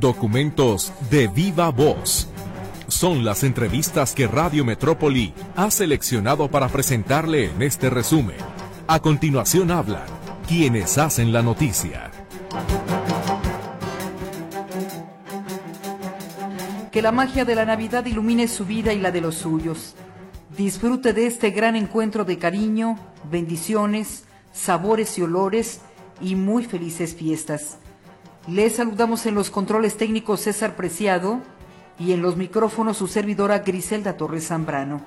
Documentos de viva voz. Son las entrevistas que Radio Metrópoli ha seleccionado para presentarle en este resumen. A continuación hablan quienes hacen la noticia. Que la magia de la Navidad ilumine su vida y la de los suyos. Disfrute de este gran encuentro de cariño, bendiciones, sabores y olores y muy felices fiestas. Les saludamos en los controles técnicos César Preciado y en los micrófonos su servidora Griselda Torres Zambrano.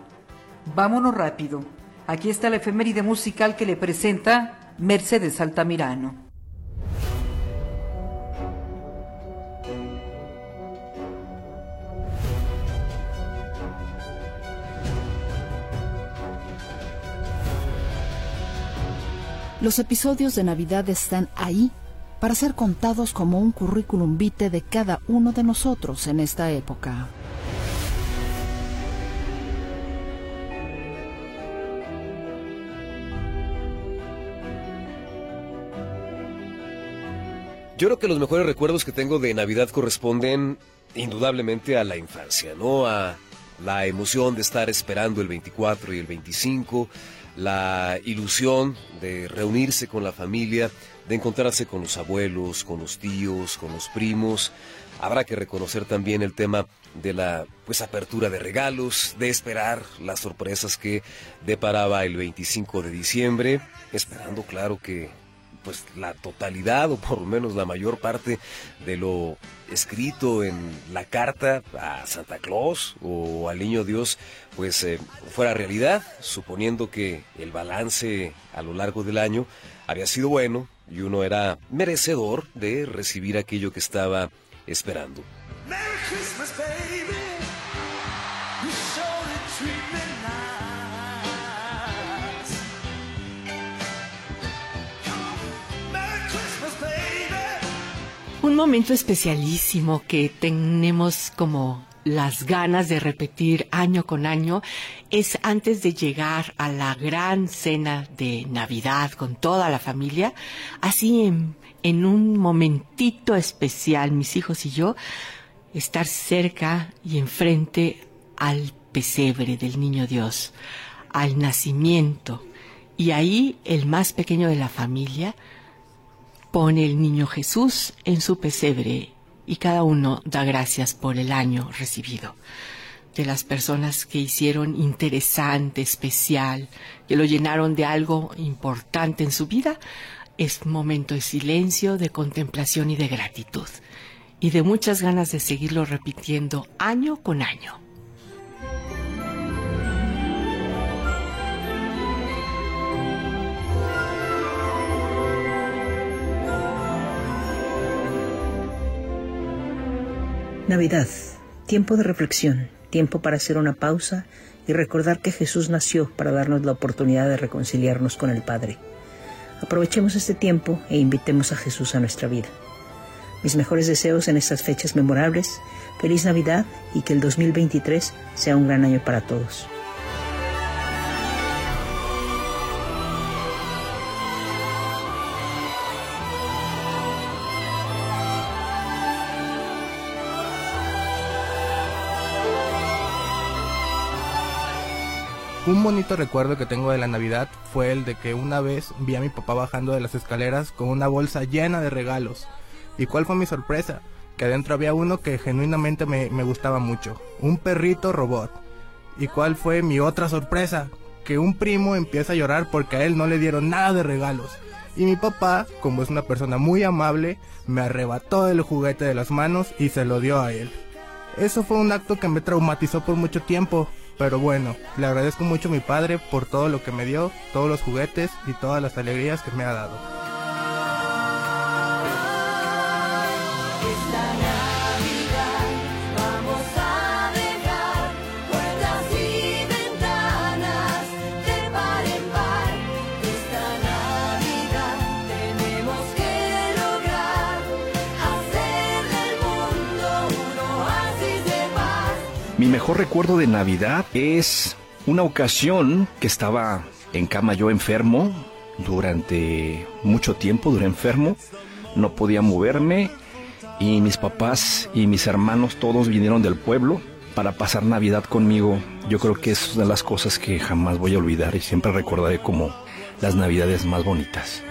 Vámonos rápido. Aquí está la efeméride musical que le presenta Mercedes Altamirano. Los episodios de Navidad están ahí para ser contados como un currículum vitae de cada uno de nosotros en esta época. Yo creo que los mejores recuerdos que tengo de Navidad corresponden indudablemente a la infancia, ¿no? A la emoción de estar esperando el 24 y el 25, la ilusión de reunirse con la familia, de encontrarse con los abuelos, con los tíos, con los primos. Habrá que reconocer también el tema de la pues apertura de regalos, de esperar las sorpresas que deparaba el 25 de diciembre, esperando claro que pues la totalidad o por lo menos la mayor parte de lo escrito en la carta a Santa Claus o al Niño Dios pues eh, fuera realidad, suponiendo que el balance a lo largo del año había sido bueno y uno era merecedor de recibir aquello que estaba esperando. Un momento especialísimo que tenemos como las ganas de repetir año con año es antes de llegar a la gran cena de Navidad con toda la familia, así en, un momentito especial, mis hijos y yo, estar cerca y enfrente al pesebre del niño Dios, al nacimiento, y ahí el más pequeño de la familia pone el niño Jesús en su pesebre y cada uno da gracias por el año recibido. De las personas que hicieron interesante, especial, que lo llenaron de algo importante en su vida, es momento de silencio, de contemplación y de gratitud. Y de muchas ganas de seguirlo repitiendo año con año. Navidad, tiempo de reflexión, tiempo para hacer una pausa y recordar que Jesús nació para darnos la oportunidad de reconciliarnos con el Padre. Aprovechemos este tiempo e invitemos a Jesús a nuestra vida. Mis mejores deseos en estas fechas memorables, feliz Navidad y que el 2023 sea un gran año para todos. Un bonito recuerdo que tengo de la Navidad fue el de que una vez vi a mi papá bajando de las escaleras con una bolsa llena de regalos. ¿Y cuál fue mi sorpresa? Que adentro había uno que genuinamente me, gustaba mucho. Un perrito robot. ¿Y cuál fue mi otra sorpresa? Que un primo empieza a llorar porque a él no le dieron nada de regalos. Y mi papá, como es una persona muy amable, me arrebató el juguete de las manos y se lo dio a él. Eso fue un acto que me traumatizó por mucho tiempo, pero bueno, le agradezco mucho a mi padre por todo lo que me dio, todos los juguetes y todas las alegrías que me ha dado. Mi mejor recuerdo de Navidad es una ocasión que estaba en cama yo enfermo durante mucho tiempo, duré enfermo, no podía moverme y mis papás y mis hermanos todos vinieron del pueblo para pasar Navidad conmigo. Yo creo que es una de las cosas que jamás voy a olvidar y siempre recordaré como las Navidades más bonitas.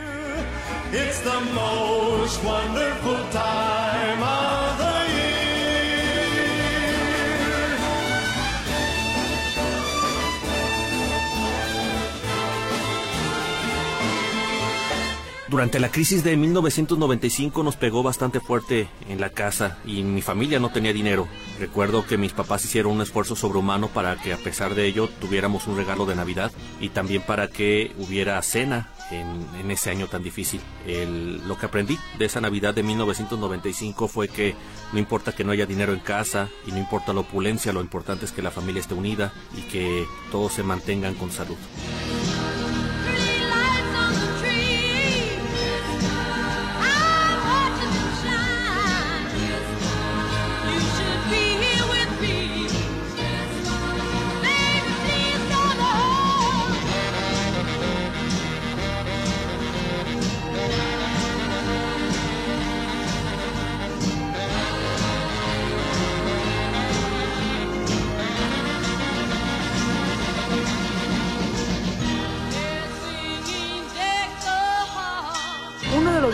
Durante la crisis de 1995 nos pegó bastante fuerte en la casa y mi familia no tenía dinero. Recuerdo que mis papás hicieron un esfuerzo sobrehumano para que a pesar de ello tuviéramos un regalo de Navidad y también para que hubiera cena en, ese año tan difícil. lo que aprendí de esa Navidad de 1995 fue que no importa que no haya dinero en casa y no importa la opulencia, lo importante es que la familia esté unida y que todos se mantengan con salud.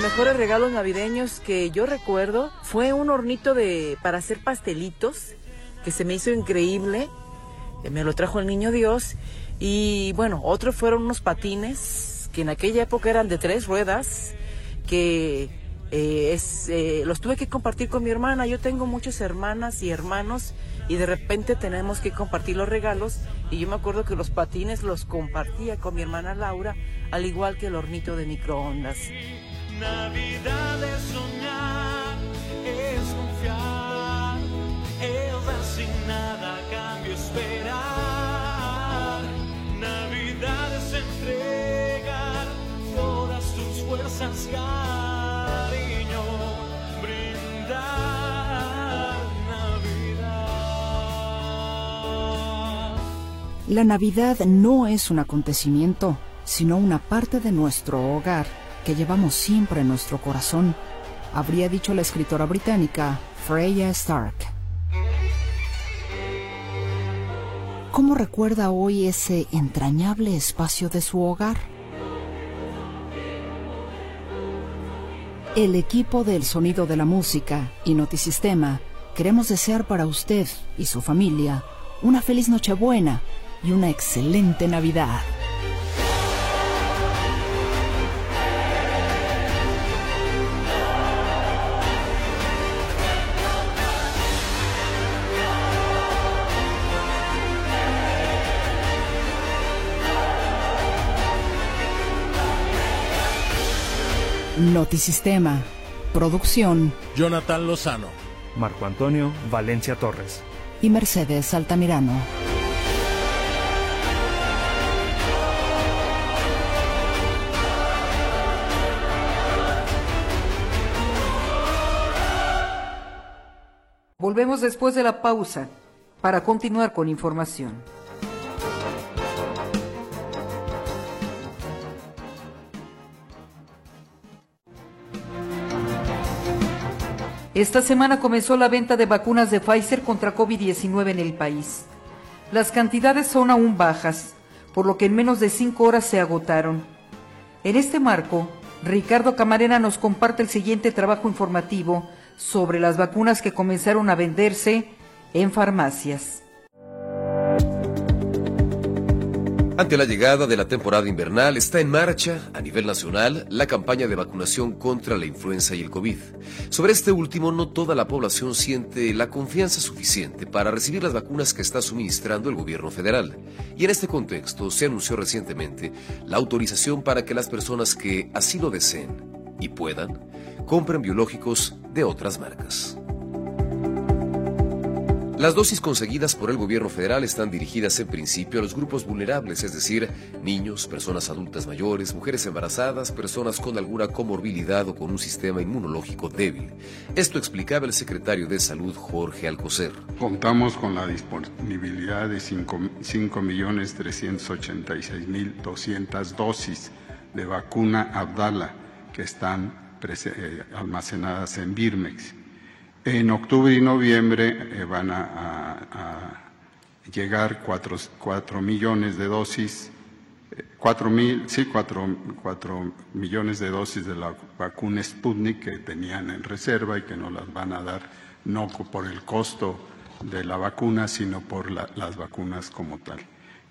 Mejores regalos navideños que yo recuerdo fue un hornito de para hacer pastelitos que se me hizo increíble. Me lo trajo el niño Dios. Y bueno, otros fueron unos patines que en aquella época eran de tres ruedas, que eh, eh, los tuve que compartir con mi hermana. Yo tengo muchas hermanas y hermanos y de repente tenemos que compartir los regalos. Y yo me acuerdo que los patines los compartía con mi hermana Laura, al igual que el hornito de microondas. Navidad es soñar, es confiar, es dar sin nada cambio esperar. Navidad es entregar todas tus fuerzas, cariño, brindar. La Navidad no es un acontecimiento, sino una parte de nuestro hogar que llevamos siempre en nuestro corazón, habría dicho la escritora británica Freya Stark. ¿Cómo recuerda hoy ese entrañable espacio de su hogar? El equipo del Sonido de la Música y Notisistema queremos desear para usted y su familia una feliz Nochebuena y una excelente Navidad. Notisistema. Producción. Jonathan Lozano. Marco Antonio Valencia Torres. Y Mercedes Altamirano. Volvemos después de la pausa para continuar con información. Esta semana comenzó la venta de vacunas de Pfizer contra COVID-19 en el país. Las cantidades son aún bajas, por lo que en menos de cinco horas se agotaron. En este marco, Ricardo Camarena nos comparte el siguiente trabajo informativo sobre las vacunas que comenzaron a venderse en farmacias. Ante la llegada de la temporada invernal está en marcha a nivel nacional la campaña de vacunación contra la influenza y el COVID. Sobre este último, no toda la población siente la confianza suficiente para recibir las vacunas que está suministrando el gobierno federal. Y en este contexto se anunció recientemente la autorización para que las personas que así lo deseen y puedan compren biológicos de otras marcas. Las dosis conseguidas por el gobierno federal están dirigidas en principio a los grupos vulnerables, es decir, niños, personas adultas mayores, mujeres embarazadas, personas con alguna comorbilidad o con un sistema inmunológico débil. Esto explicaba el secretario de Salud, Jorge Alcocer. Contamos con la disponibilidad de 5.386.200 dosis de vacuna Abdala que están eh, almacenadas en Birmex En octubre y noviembre eh, van a, llegar 4 millones de dosis, 4 mil, sí, 4, millones de dosis de la vacuna Sputnik que tenían en reserva y que no las van a dar no por el costo de la vacuna, sino por las vacunas como tal.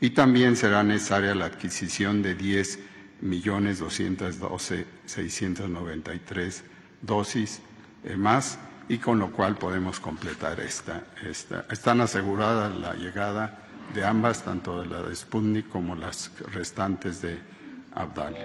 Y también será necesaria la adquisición de 10 millones 212 693 dosis eh, más y con lo cual podemos completar esta, esta. Están aseguradas la llegada de ambas, tanto de la de Sputnik como las restantes de Abdal.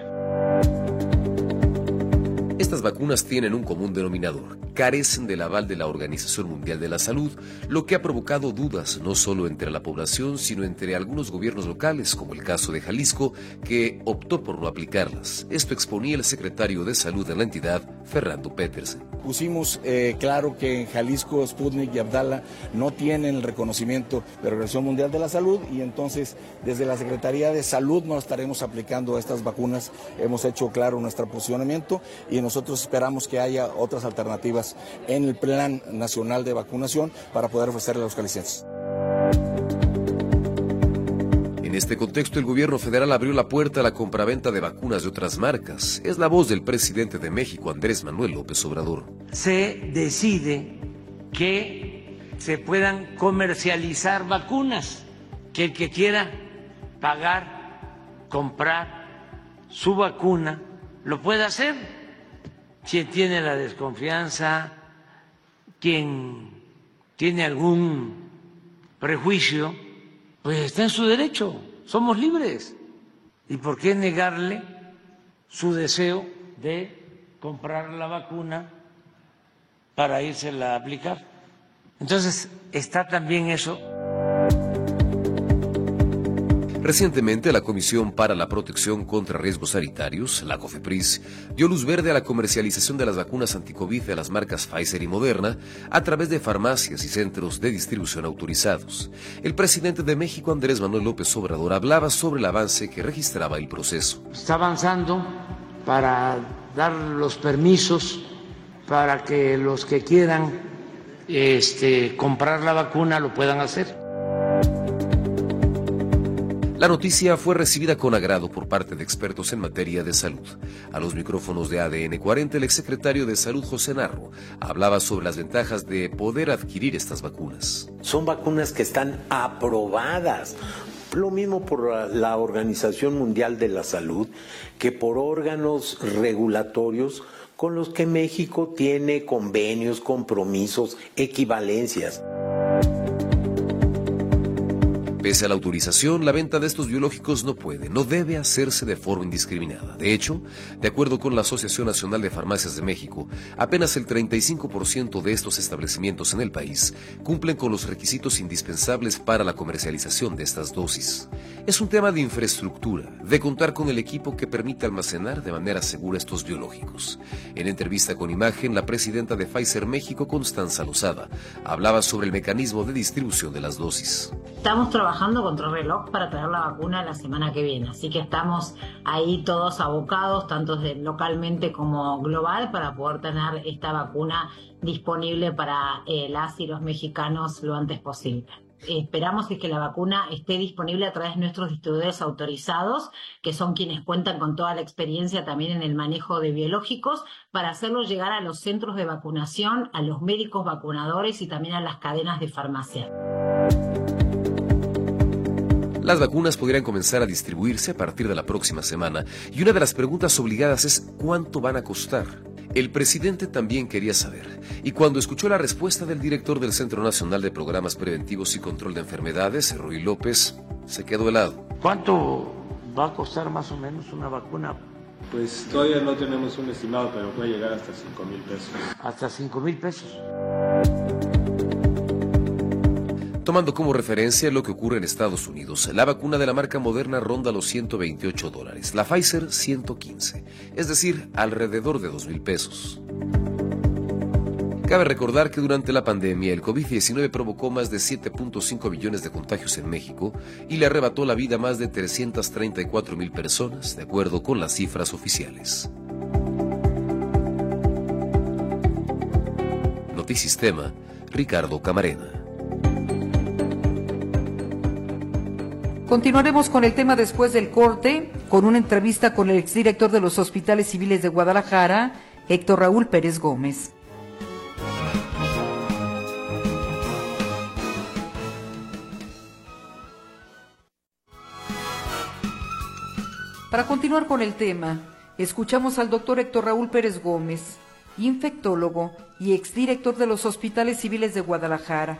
Estas vacunas tienen un común denominador, carecen del aval de la Organización Mundial de la Salud, lo que ha provocado dudas no solo entre la población, sino entre algunos gobiernos locales, como el caso de Jalisco, que optó por no aplicarlas. Esto exponía el secretario de Salud de la entidad, Fernando Petersen. Pusimos eh, claro que en Jalisco, Sputnik y Abdala no tienen el reconocimiento de la Organización Mundial de la Salud y entonces desde la Secretaría de Salud no estaremos aplicando estas vacunas. Hemos hecho claro nuestro posicionamiento y nosotros esperamos que haya otras alternativas en el Plan Nacional de Vacunación para poder ofrecerle a los calicienses. En este contexto, el gobierno federal abrió la puerta a la compraventa de vacunas de otras marcas. Es la voz del presidente de México, Andrés Manuel López Obrador. Se decide que se puedan comercializar vacunas, que el que quiera pagar, comprar su vacuna, lo pueda hacer quien tiene la desconfianza, quien tiene algún prejuicio, pues está en su derecho, somos libres. ¿Y por qué negarle su deseo de comprar la vacuna para irse a aplicar? Entonces, está también eso Recientemente, la Comisión para la Protección contra Riesgos Sanitarios, la COFEPRIS, dio luz verde a la comercialización de las vacunas anticovid de las marcas Pfizer y Moderna a través de farmacias y centros de distribución autorizados. El presidente de México, Andrés Manuel López Obrador, hablaba sobre el avance que registraba el proceso. Está avanzando para dar los permisos para que los que quieran este, comprar la vacuna lo puedan hacer. La noticia fue recibida con agrado por parte de expertos en materia de salud. A los micrófonos de ADN 40, el exsecretario de Salud José Narro hablaba sobre las ventajas de poder adquirir estas vacunas. Son vacunas que están aprobadas lo mismo por la Organización Mundial de la Salud que por órganos regulatorios con los que México tiene convenios, compromisos, equivalencias. Pese a la autorización, la venta de estos biológicos no puede, no debe hacerse de forma indiscriminada. De hecho, de acuerdo con la Asociación Nacional de Farmacias de México, apenas el 35% de estos establecimientos en el país cumplen con los requisitos indispensables para la comercialización de estas dosis. Es un tema de infraestructura, de contar con el equipo que permita almacenar de manera segura estos biológicos. En entrevista con imagen, la presidenta de Pfizer México, Constanza Lozada, hablaba sobre el mecanismo de distribución de las dosis. Estamos trabajando contra reloj para traer la vacuna la semana que viene. Así que estamos ahí todos abocados, tanto localmente como global, para poder tener esta vacuna disponible para eh, las y los mexicanos lo antes posible esperamos que la vacuna esté disponible a través de nuestros distribuidores autorizados, que son quienes cuentan con toda la experiencia también en el manejo de biológicos, para hacerlo llegar a los centros de vacunación, a los médicos vacunadores y también a las cadenas de farmacia. Las vacunas podrían comenzar a distribuirse a partir de la próxima semana y una de las preguntas obligadas es ¿cuánto van a costar? El presidente también quería saber, y cuando escuchó la respuesta del director del Centro Nacional de Programas Preventivos y Control de Enfermedades, Ruy López, se quedó helado. ¿Cuánto va a costar más o menos una vacuna? Pues todavía no tenemos un estimado, pero puede llegar hasta 5 mil pesos. ¿Hasta 5 mil pesos? Tomando como referencia lo que ocurre en Estados Unidos, la vacuna de la marca Moderna ronda los 128 dólares, la Pfizer 115, es decir, alrededor de 2 mil pesos. Cabe recordar que durante la pandemia el COVID-19 provocó más de 7.5 millones de contagios en México y le arrebató la vida a más de 334 mil personas, de acuerdo con las cifras oficiales. Notisistema, Ricardo Camarena. Continuaremos con el tema después del corte, con una entrevista con el exdirector de los Hospitales Civiles de Guadalajara, Héctor Raúl Pérez Gómez. Para continuar con el tema, escuchamos al doctor Héctor Raúl Pérez Gómez, infectólogo y exdirector de los Hospitales Civiles de Guadalajara.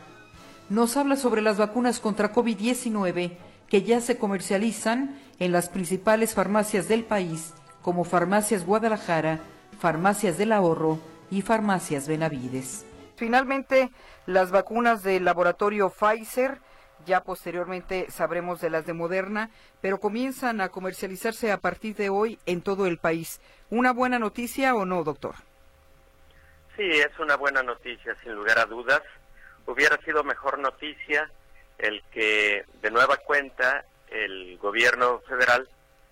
Nos habla sobre las vacunas contra COVID-19 que ya se comercializan en las principales farmacias del país, como Farmacias Guadalajara, Farmacias del Ahorro y Farmacias Benavides. Finalmente, las vacunas del laboratorio Pfizer ya posteriormente sabremos de las de Moderna, pero comienzan a comercializarse a partir de hoy en todo el país. ¿Una buena noticia o no, doctor? Sí, es una buena noticia, sin lugar a dudas. Hubiera sido mejor noticia el que de nueva cuenta el gobierno federal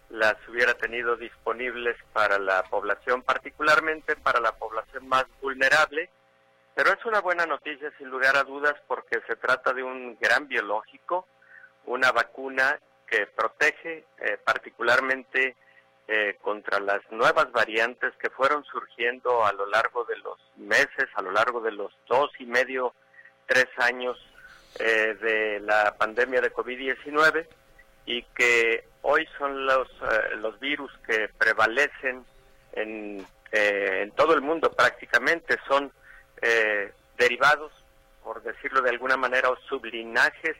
las hubiera tenido disponibles para la población, particularmente para la población más vulnerable, pero es una buena noticia sin lugar a dudas porque se trata de un gran biológico, una vacuna que protege eh, particularmente eh, contra las nuevas variantes que fueron surgiendo a lo largo de los meses, a lo largo de los dos y medio, tres años eh, de la pandemia de COVID-19 y que hoy son los, los virus que prevalecen en, en todo el mundo prácticamente, son eh, derivados, por decirlo de alguna manera, o sublinajes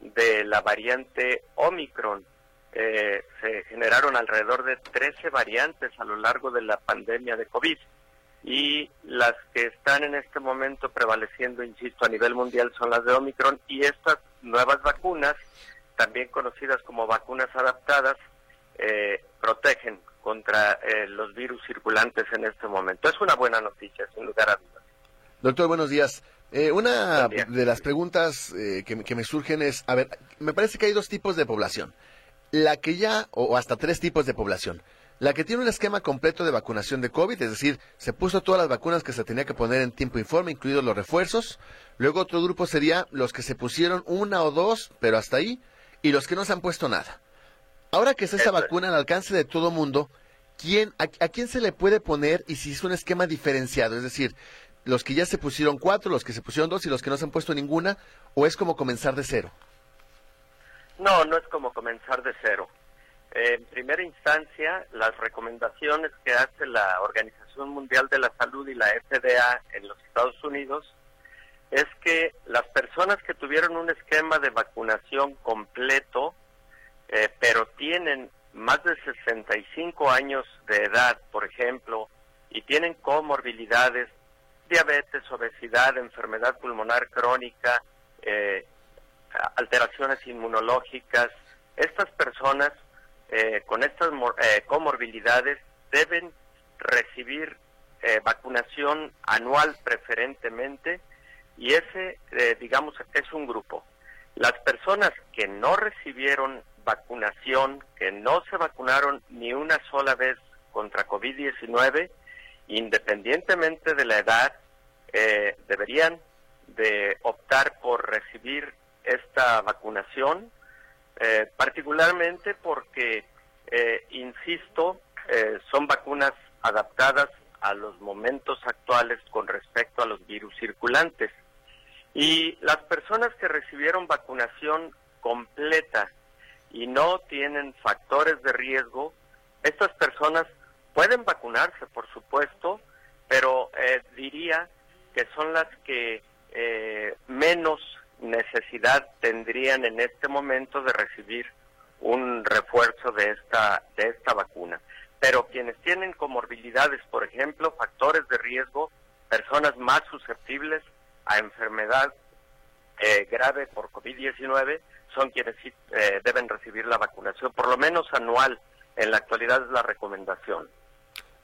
de la variante Omicron. Eh, se generaron alrededor de 13 variantes a lo largo de la pandemia de COVID y las que están en este momento prevaleciendo, insisto, a nivel mundial son las de Omicron y estas nuevas vacunas, también conocidas como vacunas adaptadas, eh, protegen contra los virus circulantes en este momento. Es una buena noticia, sin lugar a dudas. Doctor, buenos días. Eh, una de las preguntas eh, que, me surgen es, a ver, me parece que hay dos tipos de población. La que ya, o hasta tres tipos de población. La que tiene un esquema completo de vacunación de COVID, es decir, se puso todas las vacunas que se tenía que poner en tiempo informe, incluidos los refuerzos. Luego otro grupo sería los que se pusieron una o dos, pero hasta ahí, y los que no se han puesto nada. Ahora que está esta vacuna al alcance de todo mundo, ¿quién, a, ¿a quién se le puede poner y si es un esquema diferenciado? Es decir, los que ya se pusieron cuatro, los que se pusieron dos y los que no se han puesto ninguna, o es como comenzar de cero? No, no es como comenzar de cero. En primera instancia, las recomendaciones que hace la Organización Mundial de la Salud y la FDA en los Estados Unidos es que las personas que tuvieron un esquema de vacunación completo, eh, pero tienen más de 65 años de edad, por ejemplo, y tienen comorbilidades diabetes, obesidad, enfermedad pulmonar crónica, eh, alteraciones inmunológicas. Estas personas eh, con estas eh, comorbilidades deben recibir vacunación anual preferentemente y ese, digamos, es un grupo. Las personas que no recibieron vacunación, que no se vacunaron ni una sola vez contra COVID-19, independientemente de la edad, eh, deberían de optar por recibir esta vacunación, eh, particularmente porque, eh, insisto, son vacunas adaptadas a los momentos actuales con respecto a los virus circulantes. Y las personas que recibieron vacunación completa y no tienen factores de riesgo, estas personas Pueden vacunarse, por supuesto, pero eh, diría que son las que eh, menos necesidad tendrían en este momento de recibir un refuerzo de esta de esta vacuna. Pero quienes tienen comorbilidades, por ejemplo, factores de riesgo, personas más susceptibles a enfermedad eh, grave por COVID-19, son quienes sí deben recibir la vacunación, por lo menos anual. En la actualidad es la recomendación.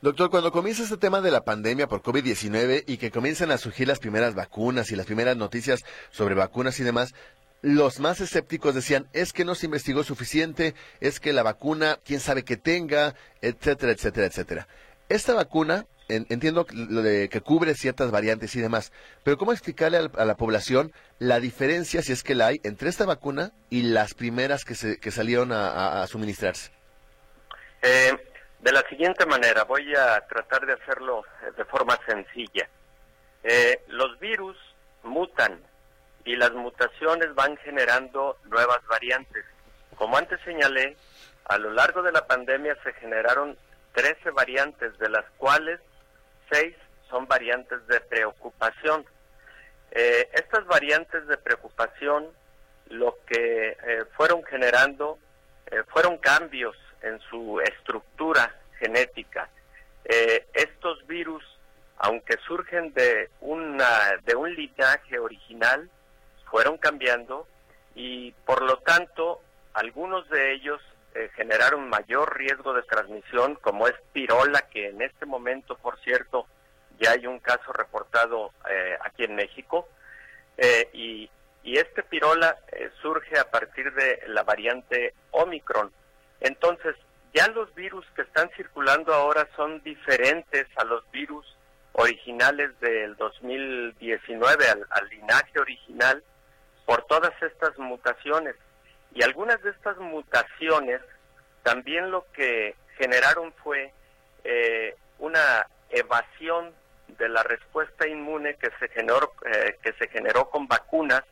Doctor, cuando comienza este tema de la pandemia por COVID-19 y que comienzan a surgir las primeras vacunas y las primeras noticias sobre vacunas y demás, los más escépticos decían, es que no se investigó suficiente, es que la vacuna, quién sabe qué tenga, etcétera, etcétera, etcétera. Esta vacuna entiendo que cubre ciertas variantes y demás, pero ¿cómo explicarle a la, población la diferencia, si es que la hay, entre esta vacuna y las primeras que, se, que salieron a, suministrarse? Eh, de la siguiente manera, voy a tratar de hacerlo de forma sencilla. Eh, los virus mutan y las mutaciones van generando nuevas variantes. Como antes señalé, a lo largo de la pandemia se generaron 13 variantes, de las cuales 6 son variantes de preocupación. Eh, estas variantes de preocupación lo que eh, fueron generando eh, fueron cambios en su estructura genética. estos virus, aunque surgen de, una, de un linaje original, fueron cambiando y por lo tanto algunos de ellos eh, generaron mayor riesgo de transmisión, como es pirola, que en este momento, por cierto, ya hay un caso reportado eh, aquí en México. Eh, y, y, este pirola surge a partir de la variante Omicron. Entonces, ya los virus que están circulando ahora son diferentes a los virus originales del 2019, al, al linaje original, por todas estas mutaciones. Y algunas de estas mutaciones también lo que generaron fue eh, una evasión de la respuesta inmune que se generó, eh, que se generó con vacunas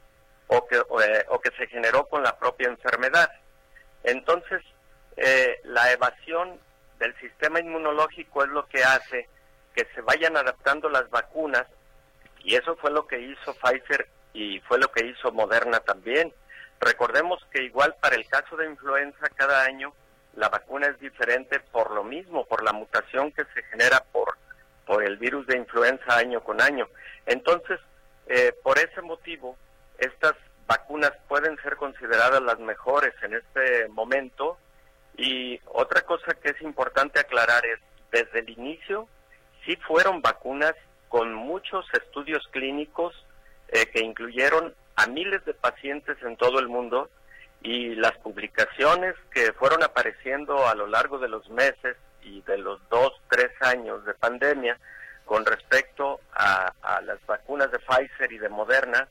o que, eh, o que se generó con la propia enfermedad. Entonces, la evasión del sistema inmunológico es lo que hace que se vayan adaptando las vacunas y eso fue lo que hizo Pfizer y fue lo que hizo Moderna también. Recordemos que igual para el caso de influenza cada año la vacuna es diferente por lo mismo, por la mutación que se genera por, por el virus de influenza año con año. Entonces, eh, por ese motivo, estas vacunas pueden ser consideradas las mejores en este momento. Y otra cosa que es importante aclarar es, desde el inicio, sí fueron vacunas con muchos estudios clínicos eh, que incluyeron a miles de pacientes en todo el mundo y las publicaciones que fueron apareciendo a lo largo de los meses y de los dos, tres años de pandemia con respecto a, las vacunas de Pfizer y de Moderna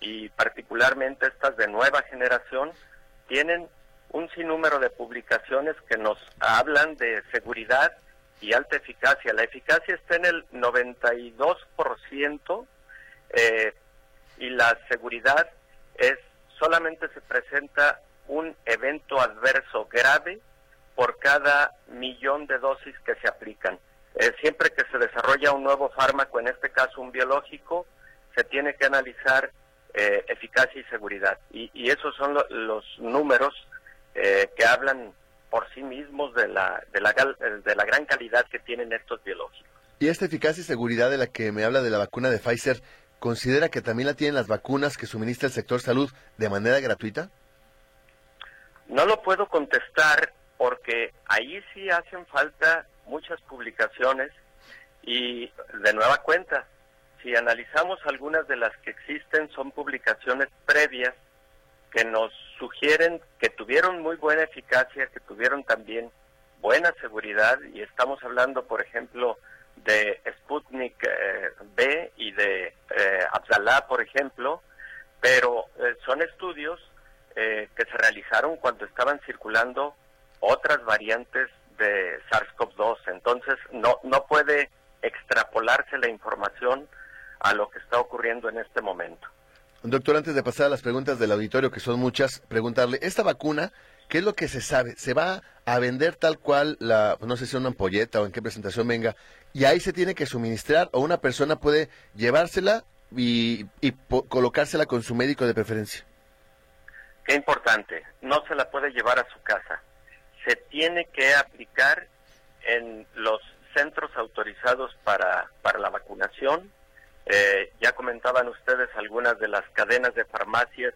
y particularmente estas de nueva generación tienen un sinnúmero de publicaciones que nos hablan de seguridad y alta eficacia. La eficacia está en el 92%, eh, y la seguridad es solamente se presenta un evento adverso grave por cada millón de dosis que se aplican. Eh, siempre que se desarrolla un nuevo fármaco, en este caso un biológico, se tiene que analizar eh, eficacia y seguridad. Y, esos son los números eh, que hablan por sí mismos de la, de, la, de la gran calidad que tienen estos biológicos. Y esta eficacia y seguridad de la que me habla de la vacuna de Pfizer, ¿considera que también la tienen las vacunas que suministra el sector salud de manera gratuita? No lo puedo contestar porque ahí sí hacen falta muchas publicaciones y de nueva cuenta, si analizamos algunas de las que existen son publicaciones previas que nos sugieren que tuvieron muy buena eficacia, que tuvieron también buena seguridad y estamos hablando, por ejemplo, de Sputnik eh, B y de eh, Abdalá, por ejemplo, pero eh, son estudios que se realizaron cuando estaban circulando otras variantes de SARS-CoV-2. Entonces, no, no puede extrapolarse la información a lo que está ocurriendo en este momento. Doctor, antes de pasar a las preguntas del auditorio, que son muchas, preguntarle, ¿esta vacuna ¿Qué es lo que se sabe? ¿Se va a vender tal cual, la, no sé si una ampolleta o en qué presentación venga, y ahí se tiene que suministrar o una persona puede llevársela y, colocársela con su médico de preferencia? Qué importante, no se la puede llevar a su casa. Se tiene que aplicar en los centros autorizados para la vacunación. Eh, ya comentaban ustedes algunas de las cadenas de farmacias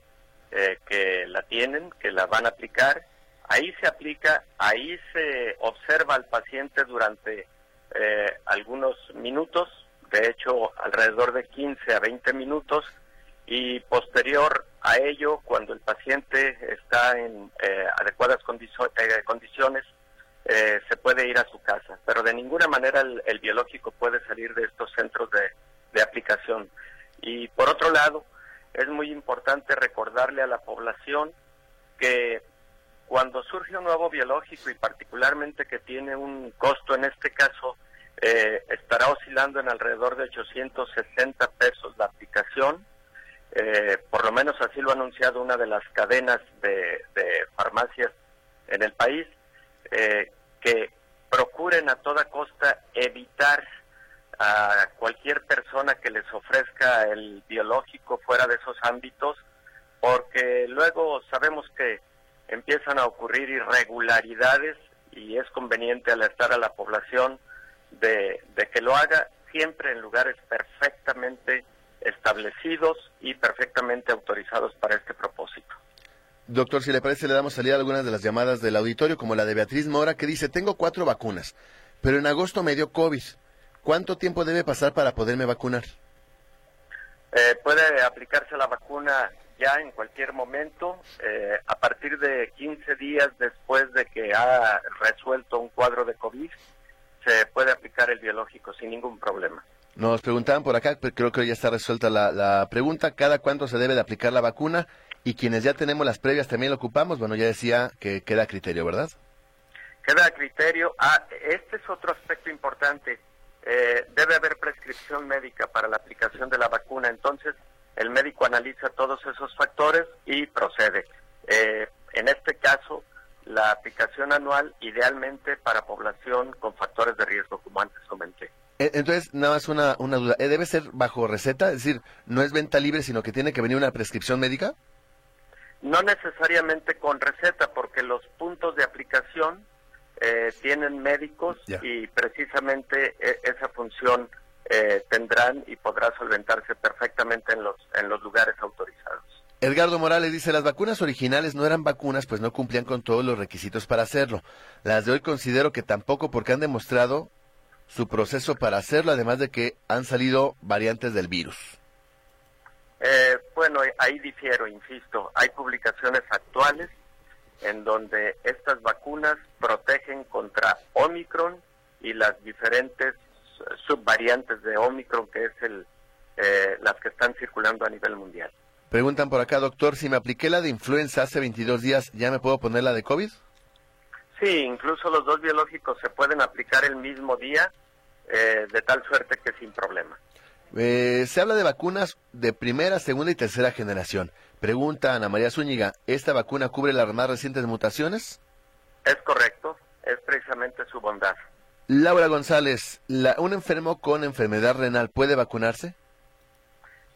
eh, que la tienen, que la van a aplicar. Ahí se aplica, ahí se observa al paciente durante eh, algunos minutos, de hecho alrededor de 15 a 20 minutos, y posterior a ello, cuando el paciente está en eh, adecuadas condiciones, eh, se puede ir a su casa, pero de ninguna manera el, biológico puede salir de estos centros de, de aplicación. Y por otro lado, es muy importante recordarle a la población que cuando surge un nuevo biológico y particularmente que tiene un costo, en este caso, eh, estará oscilando en alrededor de 860 pesos la aplicación, eh, por lo menos así lo ha anunciado una de las cadenas de, farmacias en el país, eh, que procuren a toda costa evitar a cualquier persona que les ofrezca el biológico fuera de esos ámbitos, porque luego sabemos que empiezan a ocurrir irregularidades y es conveniente alertar a la población de, que lo haga siempre en lugares perfectamente establecidos y perfectamente autorizados para este propósito. Doctor, si le parece, le damos salida a algunas de las llamadas del auditorio, como la de Beatriz Mora, que dice, tengo cuatro vacunas, pero en agosto me dio COVID. ¿Cuánto tiempo debe pasar para poderme vacunar? Eh, puede aplicarse la vacuna ya en cualquier momento, eh, a partir de 15 días después de que ha resuelto un cuadro de COVID, se puede aplicar el biológico sin ningún problema. Nos preguntaban por acá, pero creo que ya está resuelta la, pregunta, ¿cada cuánto se debe de aplicar la vacuna? Y quienes ya tenemos las previas también lo ocupamos, bueno, ya decía que queda a criterio, ¿verdad? Queda a criterio. Ah, este es otro aspecto importante. Eh, debe haber prescripción médica para la aplicación de la vacuna. Entonces, el médico analiza todos esos factores y procede. Eh, en este caso, la aplicación anual idealmente para población con factores de riesgo, como antes comenté. Eh, entonces, nada más una, una duda. ¿Eh, ¿Debe ser bajo receta? Es decir, ¿no es venta libre, sino que tiene que venir una prescripción médica? No necesariamente con receta, porque los puntos de aplicación tienen médicos y precisamente esa función eh, tendrán y podrá solventarse perfectamente en los, en los lugares autorizados. Edgardo Morales dice, las vacunas originales no eran vacunas, pues no cumplían con todos los requisitos para hacerlo. Las de hoy considero que tampoco porque han demostrado su proceso para hacerlo, además de que han salido variantes del virus. Eh, bueno, ahí difiero, insisto. Hay publicaciones actuales en donde estas vacunas protegen contra Omicron y las diferentes subvariantes de Omicron, que es el, eh, las que están circulando a nivel mundial. Preguntan por acá, doctor, si me apliqué la de influenza hace 22 días, ¿ya me puedo poner la de COVID? Sí, incluso los dos biológicos se pueden aplicar el mismo día, eh, de tal suerte que sin problema. Eh, se habla de vacunas de primera, segunda y tercera generación. Pregunta Ana María Zúñiga, ¿esta vacuna cubre las más recientes mutaciones? Es correcto, es precisamente su bondad. Laura González, ¿un enfermo con enfermedad renal puede vacunarse?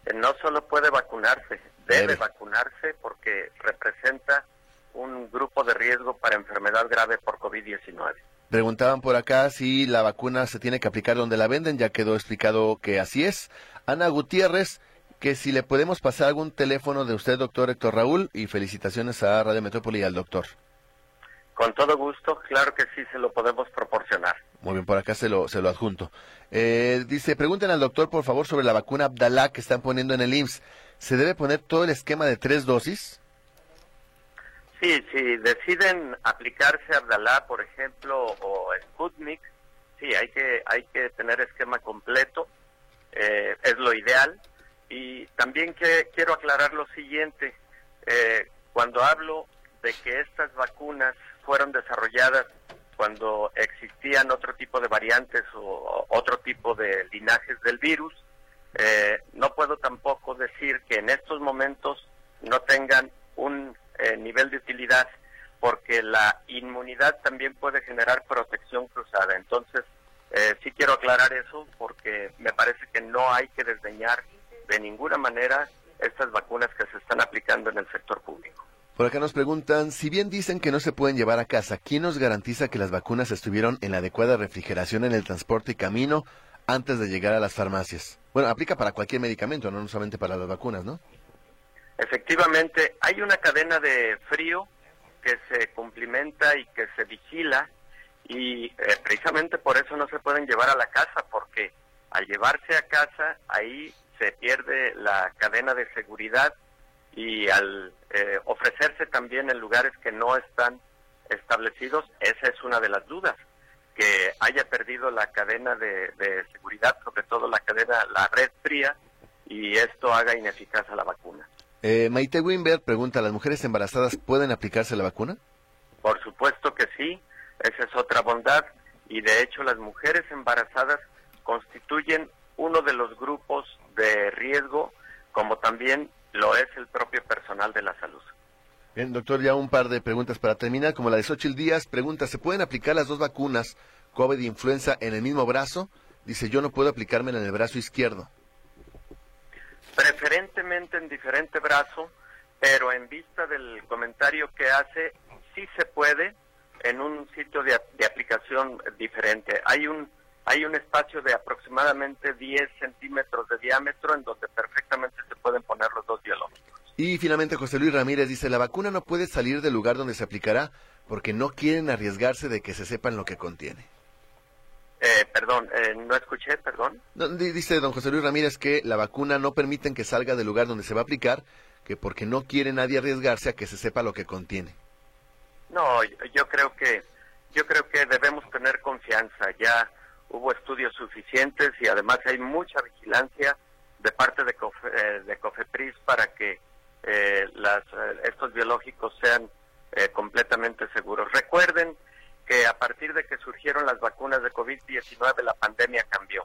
Eh, no solo puede vacunarse, debe, vacunarse porque representa un grupo de riesgo para enfermedad grave por COVID-19. Preguntaban por acá si la vacuna se tiene que aplicar donde la venden, ya quedó explicado que así es. Ana Gutiérrez, que si le podemos pasar algún teléfono de usted, doctor Héctor Raúl, y felicitaciones a Radio Metrópoli y al doctor. Con todo gusto, claro que sí se lo podemos proporcionar. Muy bien, por acá se lo, se lo adjunto. Eh, dice, pregunten al doctor, por favor, sobre la vacuna Abdalá que están poniendo en el IMSS. ¿Se debe poner todo el esquema de tres dosis? Sí, si deciden aplicarse Abdalá, por ejemplo, o Sputnik, sí, hay que, hay que tener esquema completo, eh, es lo ideal. Y también que, quiero aclarar lo siguiente, eh, cuando hablo de que estas vacunas fueron desarrolladas cuando existían otro tipo de variantes o otro tipo de linajes del virus. Eh, no puedo tampoco decir que en estos momentos no tengan un eh, nivel de utilidad porque la inmunidad también puede generar protección cruzada. Entonces, eh, sí quiero aclarar eso porque me parece que no hay que desdeñar de ninguna manera estas vacunas que se están aplicando en el sector público. Por acá nos preguntan, si bien dicen que no se pueden llevar a casa, ¿quién nos garantiza que las vacunas estuvieron en la adecuada refrigeración en el transporte y camino antes de llegar a las farmacias? Bueno, aplica para cualquier medicamento, no solamente para las vacunas, ¿no? Efectivamente, hay una cadena de frío que se cumplimenta y que se vigila y eh, precisamente por eso no se pueden llevar a la casa porque al llevarse a casa ahí se pierde la cadena de seguridad y al eh, ofrecerse también en lugares que no están establecidos, esa es una de las dudas, que haya perdido la cadena de, seguridad, sobre todo la cadena, la red fría, y esto haga ineficaz a la vacuna. Eh, Maite Wimber pregunta, ¿las mujeres embarazadas pueden aplicarse la vacuna? Por supuesto que sí, esa es otra bondad, y de hecho las mujeres embarazadas constituyen uno de los grupos de riesgo, como también lo es el propio personal de la salud. Bien, doctor, ya un par de preguntas para terminar, como la de Xochitl Díaz, pregunta, ¿se pueden aplicar las dos vacunas COVID e influenza en el mismo brazo? Dice, yo no puedo aplicarme en el brazo izquierdo. Preferentemente en diferente brazo, pero en vista del comentario que hace, sí se puede en un sitio de, de aplicación diferente. Hay un hay un espacio de aproximadamente 10 centímetros de diámetro en donde perfectamente se pueden poner los dos biológicos. Y finalmente José Luis Ramírez dice, la vacuna no puede salir del lugar donde se aplicará porque no quieren arriesgarse de que se sepan lo que contiene. Eh, perdón, eh, no escuché, perdón. dice don José Luis Ramírez que la vacuna no permiten que salga del lugar donde se va a aplicar, que porque no quiere nadie arriesgarse a que se sepa lo que contiene. No, yo creo que yo creo que debemos tener confianza. Ya hubo estudios suficientes y además hay mucha vigilancia de parte de, eh, de COFEPRIS para que eh, las, eh, estos biológicos sean completamente seguros. Recuerden que a partir de que surgieron las vacunas de COVID-19 la pandemia cambió.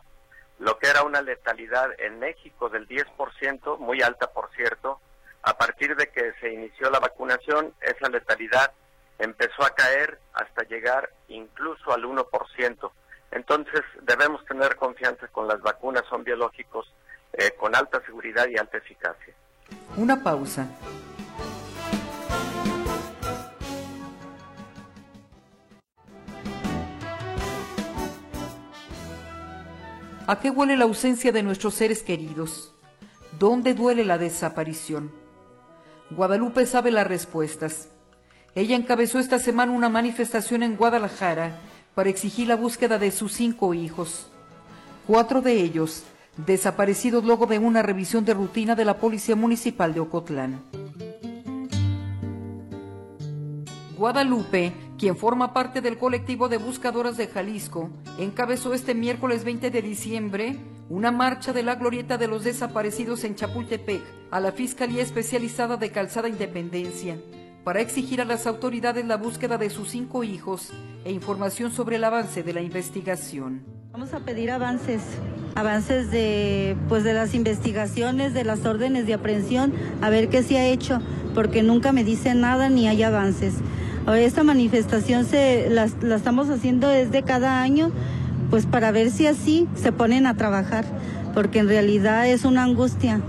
Lo que era una letalidad en México del 10%, muy alta por cierto, a partir de que se inició la vacunación, esa letalidad empezó a caer hasta llegar incluso al 1%. Entonces debemos tener confianza con las vacunas, son biológicos eh, con alta seguridad y alta eficacia. Una pausa. ¿A qué huele la ausencia de nuestros seres queridos? ¿Dónde duele la desaparición? Guadalupe sabe las respuestas. Ella encabezó esta semana una manifestación en Guadalajara para exigir la búsqueda de sus cinco hijos, cuatro de ellos desaparecidos luego de una revisión de rutina de la Policía Municipal de Ocotlán. Guadalupe, quien forma parte del colectivo de buscadoras de Jalisco, encabezó este miércoles 20 de diciembre una marcha de la glorieta de los desaparecidos en Chapultepec a la Fiscalía Especializada de Calzada Independencia para exigir a las autoridades la búsqueda de sus cinco hijos e información sobre el avance de la investigación. Vamos a pedir avances, avances de pues de las investigaciones, de las órdenes de aprehensión, a ver qué se ha hecho, porque nunca me dicen nada ni hay avances. Esta manifestación se la, la estamos haciendo desde cada año, pues para ver si así se ponen a trabajar, porque en realidad es una angustia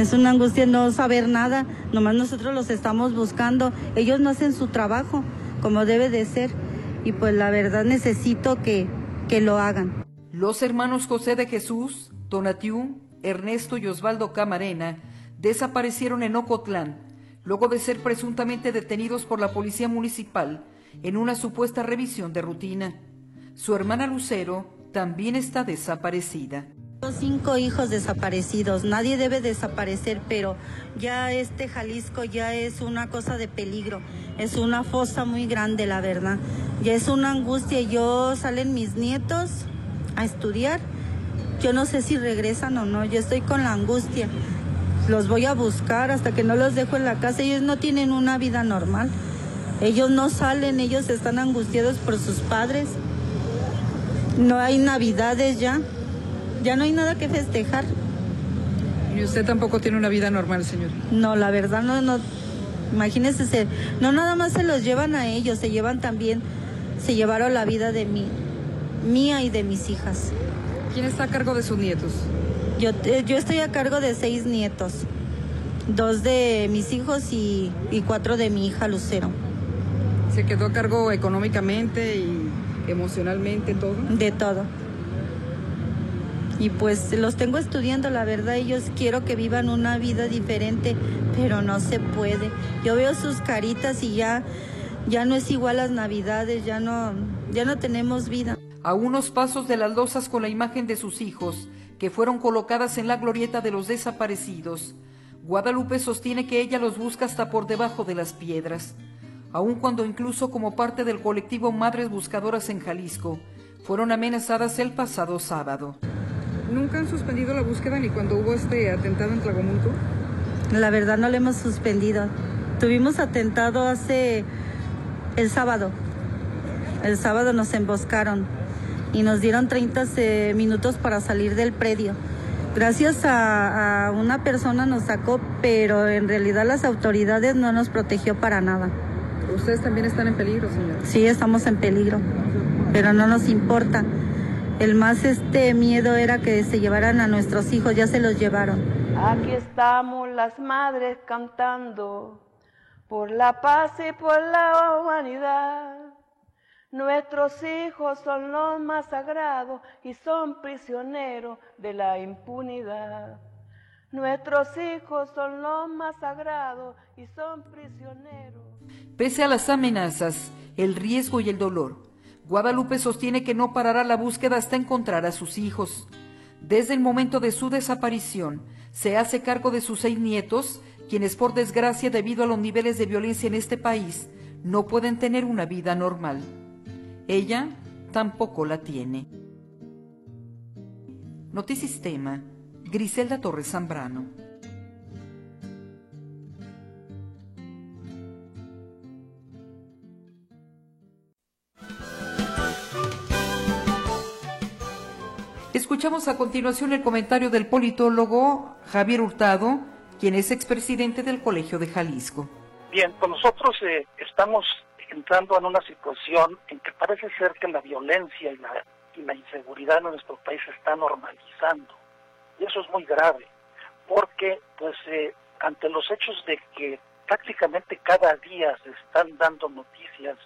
es una angustia no saber nada, nomás nosotros los estamos buscando. Ellos no hacen su trabajo como debe de ser y pues la verdad necesito que, que lo hagan. Los hermanos José de Jesús, Donatiu, Ernesto y Osvaldo Camarena desaparecieron en Ocotlán luego de ser presuntamente detenidos por la policía municipal en una supuesta revisión de rutina. Su hermana Lucero también está desaparecida. Cinco hijos desaparecidos, nadie debe desaparecer, pero ya este Jalisco ya es una cosa de peligro, es una fosa muy grande, la verdad. Ya es una angustia, yo salen mis nietos a estudiar, yo no sé si regresan o no, yo estoy con la angustia. Los voy a buscar hasta que no los dejo en la casa, ellos no tienen una vida normal. Ellos no salen, ellos están angustiados por sus padres. No hay navidades ya. Ya no hay nada que festejar. ¿Y usted tampoco tiene una vida normal, señor? No, la verdad no, no. Imagínese, no nada más se los llevan a ellos, se llevan también, se llevaron la vida de mí, mía y de mis hijas. ¿Quién está a cargo de sus nietos? Yo, eh, yo estoy a cargo de seis nietos, dos de mis hijos y, y cuatro de mi hija Lucero. ¿Se quedó a cargo económicamente y emocionalmente todo? De todo y pues los tengo estudiando, la verdad, ellos quiero que vivan una vida diferente, pero no se puede. Yo veo sus caritas y ya, ya no es igual las navidades, ya no, ya no tenemos vida. A unos pasos de las losas con la imagen de sus hijos, que fueron colocadas en la glorieta de los desaparecidos, Guadalupe sostiene que ella los busca hasta por debajo de las piedras. aun cuando incluso como parte del colectivo Madres Buscadoras en Jalisco, fueron amenazadas el pasado sábado. ¿Nunca han suspendido la búsqueda ni cuando hubo este atentado en Tlagomulco? La verdad no lo hemos suspendido. Tuvimos atentado hace el sábado. El sábado nos emboscaron y nos dieron 30 minutos para salir del predio. Gracias a, una persona nos sacó, pero en realidad las autoridades no nos protegió para nada. ¿Ustedes también están en peligro, señor? Sí, estamos en peligro, pero no nos importa. El más este miedo era que se llevaran a nuestros hijos, ya se los llevaron. Aquí estamos las madres cantando por la paz y por la humanidad. Nuestros hijos son los más sagrados y son prisioneros de la impunidad. Nuestros hijos son los más sagrados y son prisioneros. Pese a las amenazas, el riesgo y el dolor, Guadalupe sostiene que no parará la búsqueda hasta encontrar a sus hijos. Desde el momento de su desaparición, se hace cargo de sus seis nietos, quienes por desgracia debido a los niveles de violencia en este país, no pueden tener una vida normal. Ella tampoco la tiene. Notisistema, Griselda Torres Zambrano. Escuchamos a continuación el comentario del politólogo Javier Hurtado, quien es expresidente del Colegio de Jalisco. Bien, pues nosotros eh, estamos entrando en una situación en que parece ser que la violencia y la, la inseguridad en nuestro país se está normalizando. Y eso es muy grave, porque pues eh, ante los hechos de que prácticamente cada día se están dando noticias,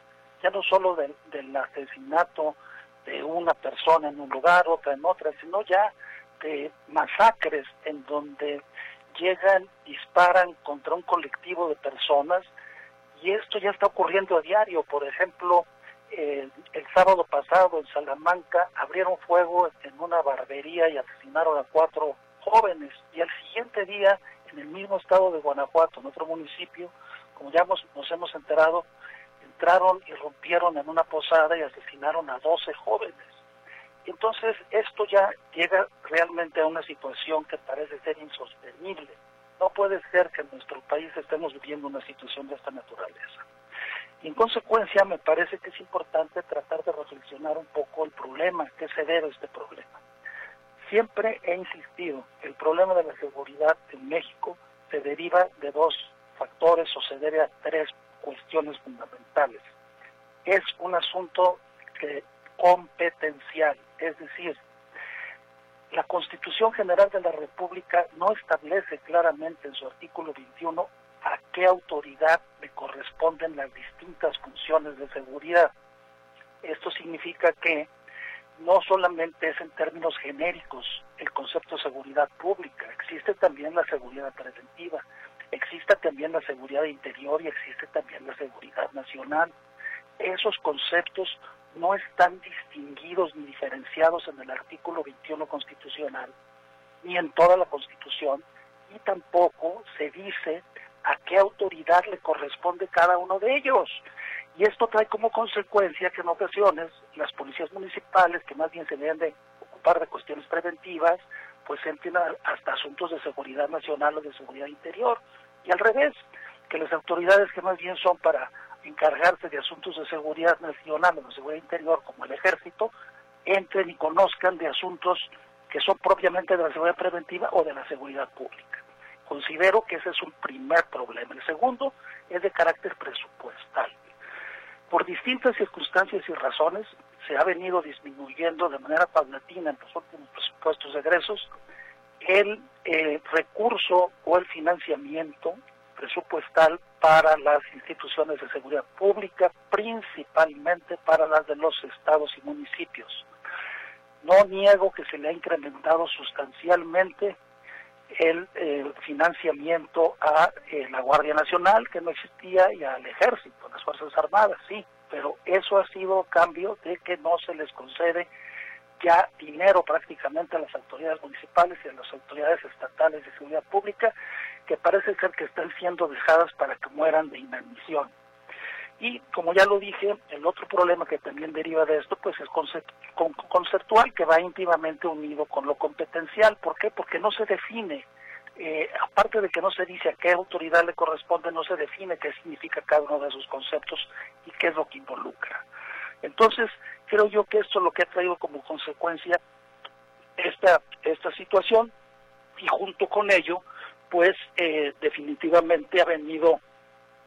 ya no solo del asesinato de una persona en un lugar, otra en otra, sino ya de masacres en donde llegan, disparan contra un colectivo de personas y esto ya está ocurriendo a diario. Por ejemplo, el, sábado pasado en Salamanca abrieron fuego en una barbería y asesinaron a cuatro jóvenes. Y al siguiente día, en el mismo estado de Guanajuato, en otro municipio, como ya nos hemos enterado, entraron y rompieron en una posada y asesinaron a 12 jóvenes. Entonces, esto ya llega realmente a una situación que parece ser insostenible. No puede ser que en nuestro país estemos viviendo una situación de esta naturaleza. Y en consecuencia, me parece que es importante tratar de reflexionar un poco el problema, qué se debe a este problema. Siempre he insistido el problema de la seguridad en México se deriva de dos factores o se debe a tres cuestiones fundamentales. Es un asunto competencial, es decir, la Constitución General de la República no establece claramente en su artículo 21 a qué autoridad le corresponden las distintas funciones de seguridad. Esto significa que no solamente es en términos genéricos el concepto de seguridad pública, existe también la seguridad preventiva, existe también la seguridad interior y existe también la seguridad nacional. Esos conceptos no están distinguidos ni diferenciados en el artículo 21 constitucional, ni en toda la constitución, y tampoco se dice a qué autoridad le corresponde cada uno de ellos. Y esto trae como consecuencia que en ocasiones las policías municipales, que más bien se deben de ocupar de cuestiones preventivas, pues entren hasta asuntos de seguridad nacional o de seguridad interior. Y al revés, que las autoridades que más bien son para encargarse de asuntos de seguridad nacional o de seguridad interior, como el ejército, entren y conozcan de asuntos que son propiamente de la seguridad preventiva o de la seguridad pública. Considero que ese es un primer problema. El segundo es de carácter presupuestal. Por distintas circunstancias y razones se ha venido disminuyendo de manera paulatina en los últimos presupuestos de egresos el eh, recurso o el financiamiento presupuestal para las instituciones de seguridad pública, principalmente para las de los estados y municipios. No niego que se le ha incrementado sustancialmente el, financiamiento a eh, la Guardia Nacional, que no existía, y al Ejército, las Fuerzas Armadas, sí, pero eso ha sido cambio de que no se les concede ya dinero prácticamente a las autoridades municipales y a las autoridades estatales de seguridad pública, que parece ser que están siendo dejadas para que mueran de inanición. Y como ya lo dije, el otro problema que también deriva de esto, pues es conceptual, que va íntimamente unido con lo competencial. ¿Por qué? Porque no se define, eh, aparte de que no se dice a qué autoridad le corresponde, no se define qué significa cada uno de esos conceptos y qué es lo que involucra. Entonces, creo yo que esto es lo que ha traído como consecuencia esta, esta situación y junto con ello, pues eh, definitivamente ha venido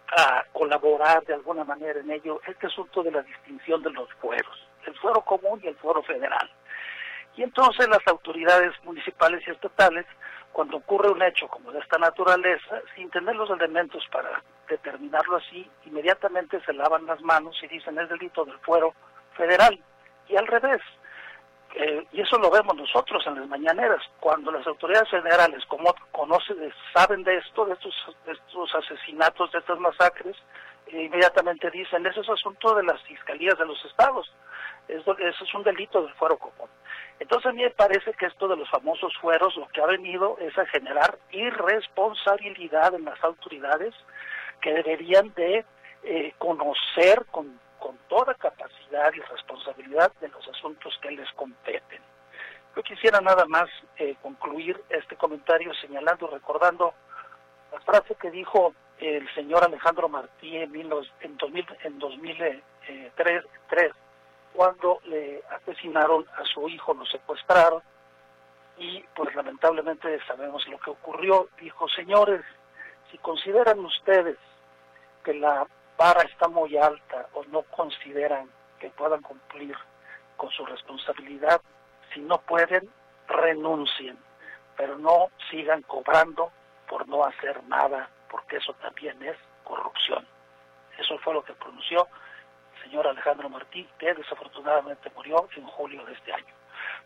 a colaborar de alguna manera en ello este asunto de la distinción de los fueros, el fuero común y el fuero federal. Y entonces las autoridades municipales y estatales, cuando ocurre un hecho como de esta naturaleza, sin tener los elementos para determinarlo así, inmediatamente se lavan las manos y dicen es delito del fuero federal. Y al revés, eh, y eso lo vemos nosotros en las mañaneras, cuando las autoridades federales como conocen, saben de esto, de estos, asesinatos, de estas masacres, eh, inmediatamente dicen, ese es asunto de las fiscalías de los estados, eso, eso es un delito del fuero común. Entonces a mí me parece que esto de los famosos fueros lo que ha venido es a generar irresponsabilidad en las autoridades que deberían de eh, conocer con con toda capacidad y responsabilidad de los asuntos que les competen. Yo quisiera nada más eh, concluir este comentario señalando, recordando la frase que dijo el señor Alejandro Martí en, en, 2003, eh, cuando le asesinaron a su hijo, lo secuestraron y pues lamentablemente sabemos lo que ocurrió. Dijo, señores, si consideran ustedes que la vara está muy alta o no consideran que puedan cumplir con su responsabilidad, si no pueden, renuncien, pero no sigan cobrando por no hacer nada, porque eso también es corrupción. Eso fue lo que pronunció el señor Alejandro Martí, que desafortunadamente murió en julio de este año.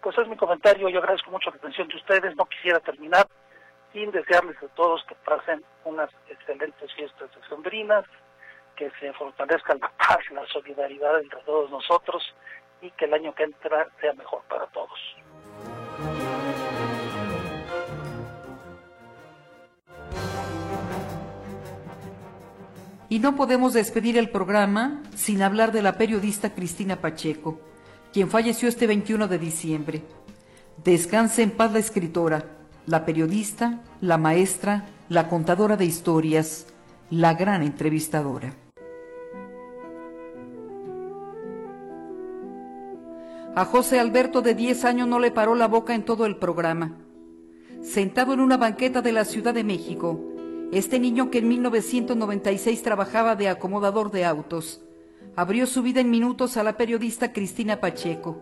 Pues es mi comentario, yo agradezco mucho la atención de ustedes, no quisiera terminar sin desearles a todos que pasen unas excelentes fiestas de sembrinas, que se fortalezca la paz, la solidaridad entre todos nosotros y que el año que entra sea mejor para todos. Y no podemos despedir el programa sin hablar de la periodista Cristina Pacheco, quien falleció este 21 de diciembre. Descanse en paz la escritora, la periodista, la maestra, la contadora de historias, la gran entrevistadora. A José Alberto de 10 años no le paró la boca en todo el programa. Sentado en una banqueta de la Ciudad de México, este niño que en 1996 trabajaba de acomodador de autos, abrió su vida en minutos a la periodista Cristina Pacheco,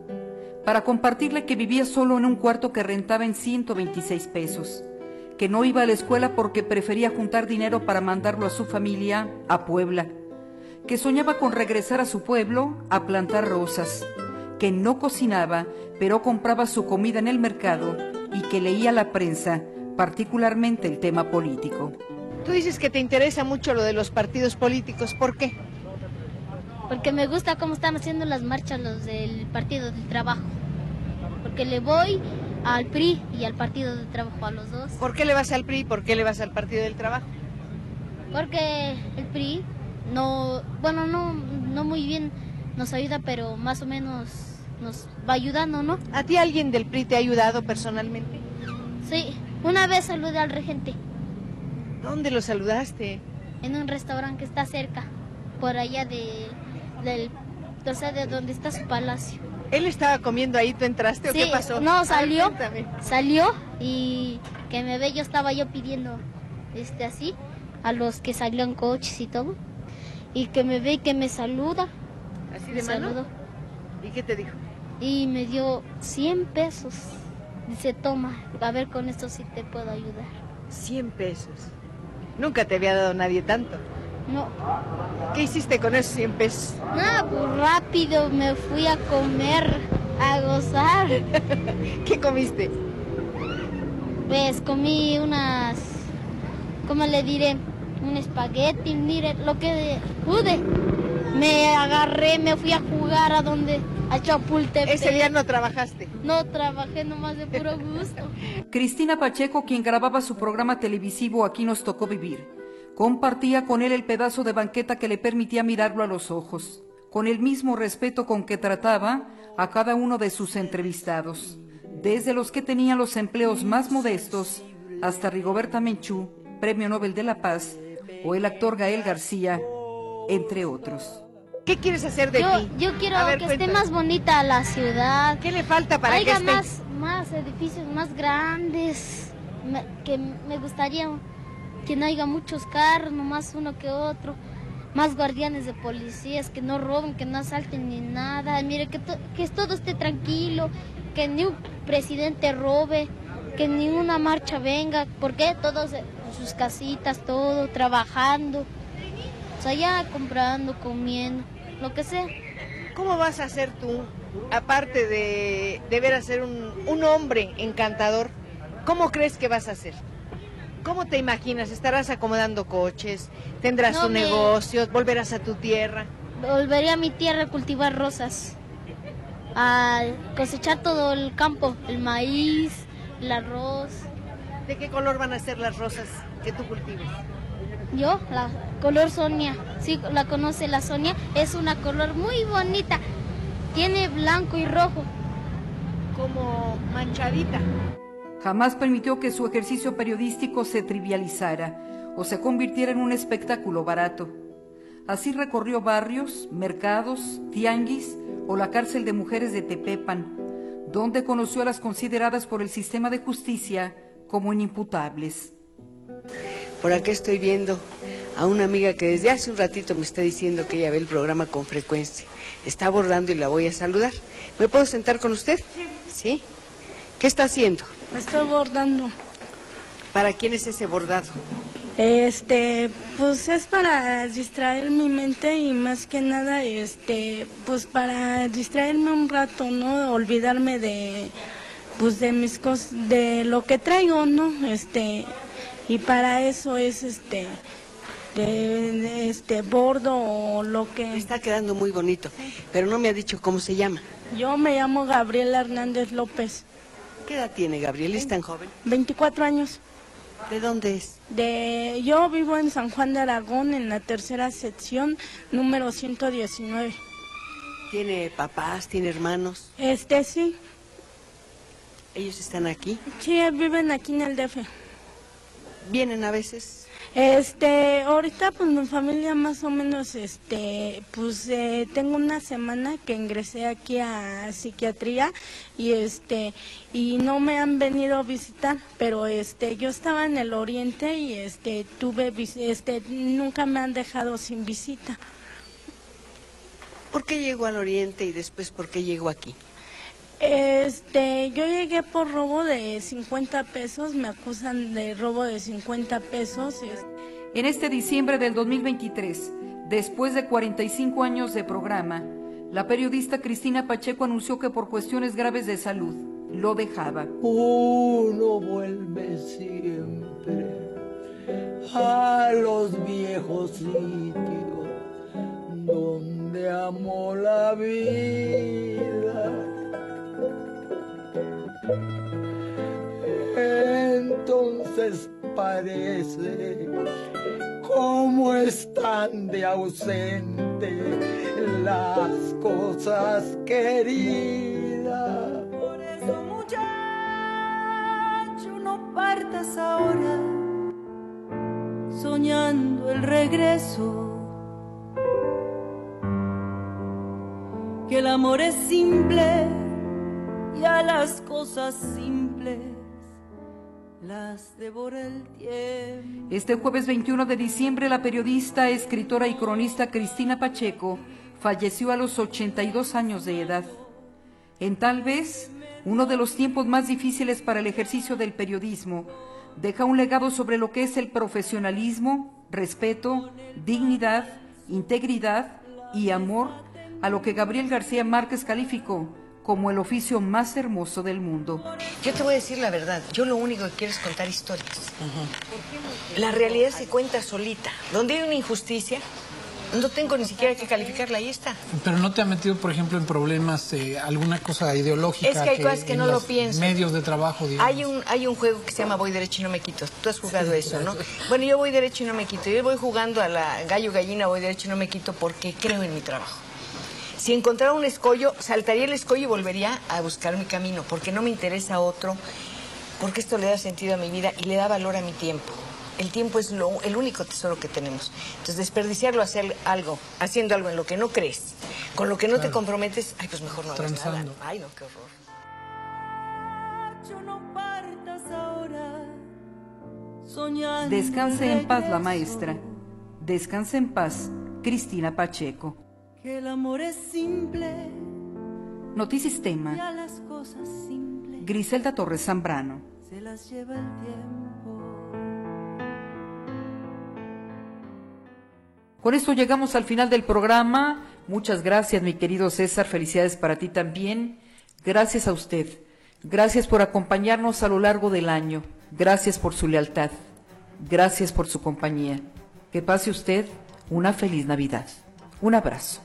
para compartirle que vivía solo en un cuarto que rentaba en 126 pesos, que no iba a la escuela porque prefería juntar dinero para mandarlo a su familia a Puebla, que soñaba con regresar a su pueblo a plantar rosas que no cocinaba, pero compraba su comida en el mercado y que leía la prensa, particularmente el tema político. Tú dices que te interesa mucho lo de los partidos políticos, ¿por qué? Porque me gusta cómo están haciendo las marchas los del Partido del Trabajo. Porque le voy al PRI y al Partido del Trabajo, a los dos. ¿Por qué le vas al PRI y por qué le vas al Partido del Trabajo? Porque el PRI no, bueno, no, no muy bien nos ayuda, pero más o menos nos va ayudando, ¿no? ¿A ti alguien del PRI te ha ayudado personalmente? Sí, una vez saludé al regente. ¿Dónde lo saludaste? En un restaurante que está cerca, por allá de, del, o sea, de donde está su palacio. ¿Él estaba comiendo ahí, tú entraste o qué pasó? No, salió, salió y que me ve, yo estaba yo pidiendo, este, así, a los que salían coches y todo, y que me ve y que me saluda. ¿Así de mano? ¿Y qué te dijo? y me dio 100 pesos. Dice, toma, a ver con esto si te puedo ayudar. 100 pesos. Nunca te había dado nadie tanto. No. ¿Qué hiciste con esos 100 pesos? Nada, pues rápido me fui a comer, a gozar. ¿Qué comiste? Pues comí unas, ¿cómo le diré? Un espagueti, mire, lo que pude. Me agarré, me fui a jugar a donde a Chapultepec. Ese día no trabajaste. No trabajé nomás de puro gusto. Cristina Pacheco, quien grababa su programa televisivo Aquí nos tocó vivir, Compartía con él el pedazo de banqueta que le permitía mirarlo a los ojos, con el mismo respeto con que trataba a cada uno de sus entrevistados, desde los que tenían los empleos más modestos hasta Rigoberta Menchú, Premio Nobel de la Paz, o el actor Gael García, entre otros. ¿Qué quieres hacer de yo, ti? Yo quiero que esté más bonita la ciudad. ¿Qué le falta para que esté? más, más edificios más grandes. Me- que me gustaría que no haya muchos carros, nomás uno que otro. Más guardianes de policías, que no roben, que no asalten ni nada. Mire, que, que todo esté tranquilo, que ni un presidente robe, que ni una marcha venga. porque Todos en sus casitas, todo, trabajando. O sea, ya comprando, comiendo, lo que sea. ¿Cómo vas a hacer tú, aparte de deber ser un, un hombre encantador, cómo crees que vas a hacer? ¿Cómo te imaginas? ¿Estarás acomodando coches? ¿Tendrás No, un me- negocio? ¿Volverás a tu tierra? Volvería a mi tierra a cultivar rosas, a cosechar todo el campo, el maíz, el arroz. ¿De qué color van a ser las rosas que tú cultives? Yo, la color Sonia, sí, la conoce la Sonia, es una color muy bonita, tiene blanco y rojo. Como manchadita. Jamás permitió que su ejercicio periodístico se trivializara o se convirtiera en un espectáculo barato. Así recorrió barrios, mercados, tianguis o la cárcel de mujeres de Tepepan, donde conoció a las consideradas por el sistema de justicia como inimputables. Por acá estoy viendo a una amiga que desde hace un ratito me está diciendo que ella ve el programa con frecuencia. Está abordando y la voy a saludar. ¿Me puedo sentar con usted? Sí. ¿Qué está haciendo? Estoy bordando. ¿Para quién es ese bordado? Este, pues es para distraer mi mente y más que nada, este, pues para distraerme un rato, ¿no? Olvidarme de, pues de mis cosas, de lo que traigo, ¿no? Este, y para eso es, este, de, de este bordo o lo que. Está quedando muy bonito, pero no me ha dicho cómo se llama. Yo me llamo Gabriela Hernández López. ¿Qué edad tiene Gabriel? ¿Es tan joven? 24 años. ¿De dónde es? De, yo vivo en San Juan de Aragón, en la tercera sección, número 119. ¿Tiene papás? ¿Tiene hermanos? Este sí, ¿Ellos están aquí? sí, viven aquí en el DF. ¿Vienen a veces? Este, ahorita pues mi familia más o menos, este, pues eh, tengo una semana que ingresé aquí a psiquiatría y este, y no me han venido a visitar, pero este, yo estaba en el oriente y este, tuve, este, nunca me han dejado sin visita. ¿Por qué llegó al oriente y después por qué llegó aquí? Este, yo llegué por robo de 50 pesos, me acusan de robo de 50 pesos. es- En este diciembre del 2023, después de 45 años de programa, la periodista Cristina Pacheco anunció que por cuestiones graves de salud lo dejaba. Uno vuelve siempre a los viejos sitios donde amó la vida. Entonces parece como están de ausente las cosas queridas. Por eso, muchacho, no partas ahora soñando el regreso. Que el amor es simple y a las cosas simples las devora el tiempo. Este jueves 21 de diciembre, la periodista, escritora y cronista Cristina Pacheco falleció a los 82 años de edad. En tal vez uno de los tiempos más difíciles para el ejercicio del periodismo, deja un legado sobre lo que es el profesionalismo, respeto, dignidad, integridad y amor a lo que Gabriel García Márquez calificó como el oficio más hermoso del mundo. Yo te voy a decir la verdad. Yo lo único que quiero es contar historias. La realidad se cuenta solita. Donde hay una injusticia, no tengo ni siquiera que calificarla, ahí está. Pero no te ha metido, por ejemplo, en problemas, eh, alguna cosa ideológica. Es que hay cosas que no lo pienso. Medios de trabajo, digamos. Hay un, hay un juego que se llama Voy derecho y no me quito. Tú has jugado eso, ¿no? Bueno, yo voy derecho y no me quito. Yo voy jugando a la gallo gallina, voy derecho y no me quito porque creo en mi trabajo. Si encontrara un escollo, saltaría el escollo y volvería a buscar mi camino, porque no me interesa otro, porque esto le da sentido a mi vida y le da valor a mi tiempo el tiempo es lo, el único tesoro que tenemos. Entonces, desperdiciarlo hacer algo, haciendo algo en lo que no crees, con lo que no te comprometes, ay, pues mejor no hagas nada. Ay, no, qué horror. Descanse en paz la maestra. Descanse en paz, Cristina Pacheco. Que el amor es simple. Notisistema. Griselda Torres Zambrano. Se las lleva el tiempo. Con esto llegamos al final del programa. Muchas gracias, mi querido César. Felicidades para ti también. Gracias a usted. Gracias por acompañarnos a lo largo del año. Gracias por su lealtad. Gracias por su compañía. Que pase usted una feliz Navidad. Un abrazo.